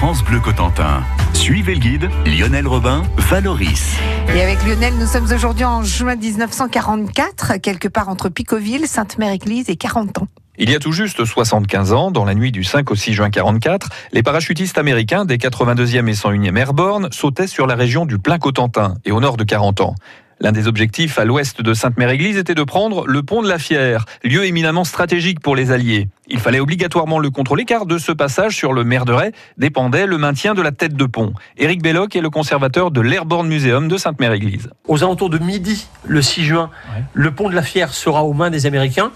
France Bleu Cotentin. Suivez le guide Lionel Robin, Valoris. Et avec Lionel, nous sommes aujourd'hui en juin 1944, quelque part entre Picoville, Sainte-Mère-Église et 40 ans. Il y a tout juste 75 ans, dans la nuit du 5 au 6 juin 44, les parachutistes américains des 82e et 101e Airborne sautaient sur la région du Plein Cotentin et au nord de 40 ans. L'un des objectifs à l'ouest de Sainte-Mère-Église était de prendre le pont de la Fière, lieu éminemment stratégique pour les Alliés. Il fallait obligatoirement le contrôler car de ce passage sur le Merderet dépendait le maintien de la tête de pont. Éric Belloc est le conservateur de l'Airborne Museum de Sainte-Mère-Église. Aux alentours de midi, le 6 juin, le pont de la Fière sera aux mains des Américains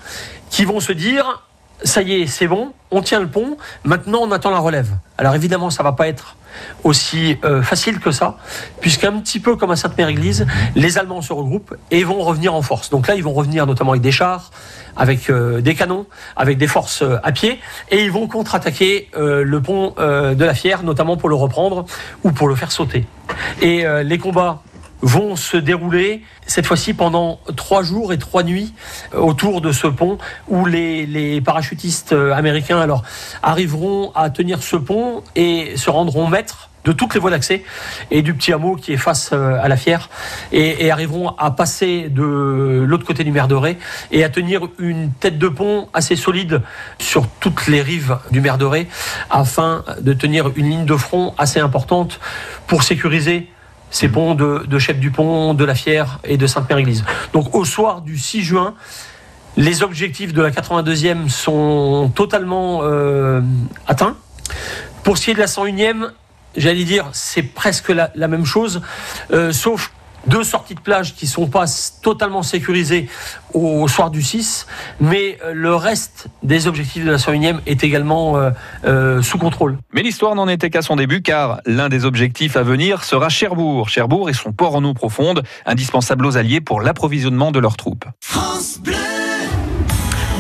qui vont se dire ça y est, c'est bon, on tient le pont, maintenant on attend la relève. Alors évidemment, ça va pas être aussi euh, facile que ça, puisqu'un petit peu comme à Sainte-Mère-Église, les Allemands se regroupent et vont revenir en force. Donc là, ils vont revenir notamment avec des chars, avec euh, des canons, avec des forces euh, à pied, et ils vont contre-attaquer le pont de la Fière, notamment pour le reprendre ou pour le faire sauter. Et les combats vont se dérouler cette fois-ci pendant trois jours et trois nuits euh, autour de ce pont où les, parachutistes euh, américains alors arriveront à tenir ce pont et se rendront maîtres de toutes les voies d'accès et du petit hameau qui est face euh, à la Fière et, arriveront à passer de l'autre côté du Merdoré et à tenir une tête de pont assez solide sur toutes les rives du Merdoré afin de tenir une ligne de front assez importante pour sécuriser ces ponts de, de Chef du Pont, de la Fière et de Sainte-Mère-Église. Donc au soir du 6 juin, les objectifs de la 82e sont totalement euh, atteints. Pour ce qui est de la 101e, j'allais dire, c'est presque la, même chose, euh, sauf deux sorties de plage qui sont pas totalement sécurisées au soir du 6, mais euh, le reste des objectifs de la 101e est également euh, euh, sous contrôle. Mais l'histoire n'en était qu'à son début car l'un des objectifs à venir sera Cherbourg. Cherbourg et son port en eau profonde, indispensable aux Alliés pour l'approvisionnement de leurs troupes.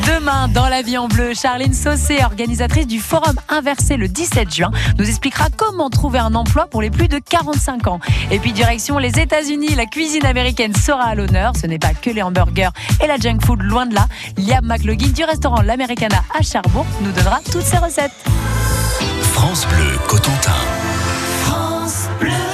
France Bleu Demain, dans la vie en bleu, Charline Saucé, organisatrice du Forum Inversé le 17 juin, nous expliquera comment trouver un emploi pour les plus de 45 ans. Et puis direction les États-Unis, la cuisine américaine sera à l'honneur. Ce n'est pas que les hamburgers et la junk food, loin de là. Liam McLaughlin du restaurant L'Americana à Cherbourg nous donnera toutes ses recettes. France Bleu Cotentin. Devant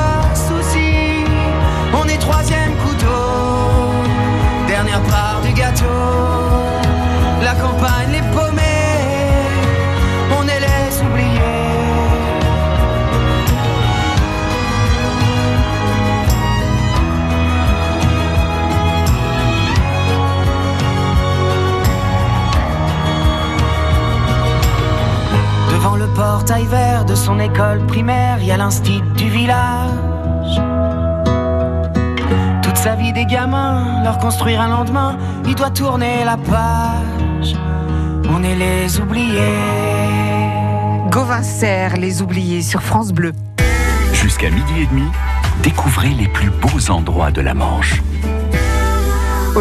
son école primaire, il y a l'instit du village. Toute sa vie des gamins, leur construire un lendemain, il doit tourner la page. On est les oubliés. Gauvin Serre, les oubliés sur France Bleu. Jusqu'à midi et demi, découvrez les plus beaux endroits de la Manche.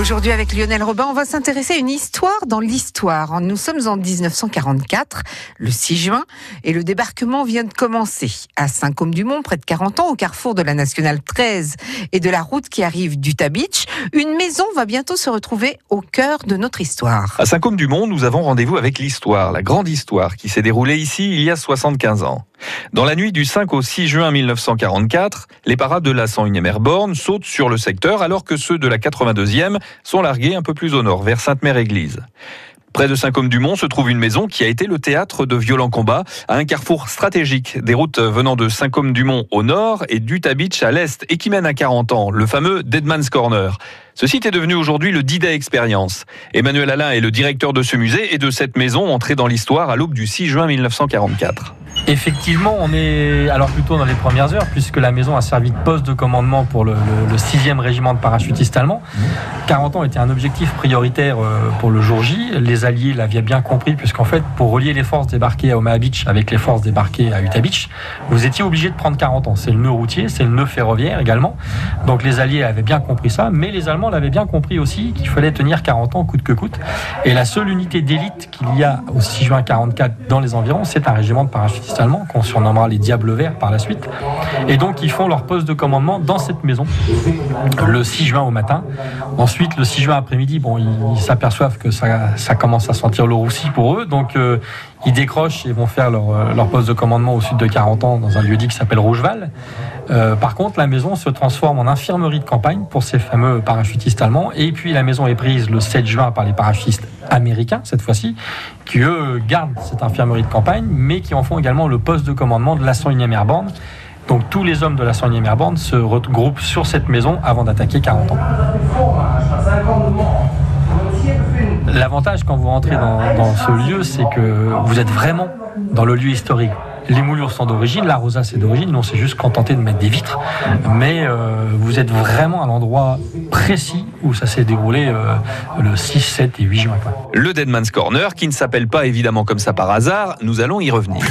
Aujourd'hui, avec Lionel Robin, on va s'intéresser à une histoire dans l'histoire. Nous sommes en 1944, le 6 juin, et le débarquement vient de commencer. À Saint-Côme-du-Mont, près de 40 ans, au carrefour de la Nationale 13 et de la route qui arrive d'Utah Beach, une maison va bientôt se retrouver au cœur de notre histoire. À Saint-Côme-du-Mont, nous avons rendez-vous avec l'histoire, la grande histoire qui s'est déroulée ici il y a 75 ans. Dans la nuit du 5 au 6 juin 1944, les parades de la 101e Airborne sautent sur le secteur alors que ceux de la 82e sont largués un peu plus au nord, vers Sainte-Mère-Église. Près de Saint-Côme-du-Mont se trouve une maison qui a été le théâtre de violents combats à un carrefour stratégique des routes venant de Saint-Côme-du-Mont au nord et d'Utah Beach à l'est et qui mène à 40 ans, le fameux Deadman's Corner. Ce site est devenu aujourd'hui le D-Day Experience. Emmanuel Alain est le directeur de ce musée et de cette maison entrée dans l'histoire à l'aube du 6 juin 1944. Effectivement, on est alors plutôt dans les premières heures, puisque la maison a servi de poste de commandement pour le, le, le 6e régiment de parachutistes allemands. 40 ans était un objectif prioritaire euh, pour le jour J. Les Alliés l'avaient bien compris, puisqu'en fait, pour relier les forces débarquées à Omaha Beach avec les forces débarquées à Utah Beach, vous étiez obligé de prendre 40 ans. C'est le nœud routier, c'est le nœud ferroviaire également. Donc les Alliés avaient bien compris ça, mais les Allemands l'avaient bien compris aussi qu'il fallait tenir 40 ans coûte que coûte. Et la seule unité d'élite qu'il y a au 6 juin 44 dans les environs, c'est un régiment de parachutistes qu'on surnommera les Diables Verts par la suite. Et donc ils font leur poste de commandement dans cette maison le 6 juin au matin. Ensuite, le 6 juin après-midi, bon, ils, s'aperçoivent que ça, ça, commence à sentir le roussi pour eux, donc euh, ils décrochent et vont faire leur, leur, poste de commandement au sud de 40 ans dans un lieu dit qui s'appelle Rougeval. Euh, par contre, la maison se transforme en infirmerie de campagne pour ces fameux parachutistes allemands. Et puis la maison est prise le 7 juin par les parachutistes américains, cette fois-ci, qui eux gardent cette infirmerie de campagne, mais qui en font également le poste de commandement de la 101e Airborne. Donc tous les hommes de la 101e Airborne se regroupent sur cette maison avant d'attaquer 40 ans. L'avantage quand vous rentrez dans, ce lieu, c'est que vous êtes vraiment dans le lieu historique. Les moulures sont d'origine, la rosace est d'origine, nous on s'est juste contenté de mettre des vitres, mais euh, vous êtes vraiment à l'endroit précis où ça s'est déroulé euh, le 6, 7 et 8 juin. Quoi. Le Deadman's Corner, qui ne s'appelle pas évidemment comme ça par hasard, nous allons y revenir.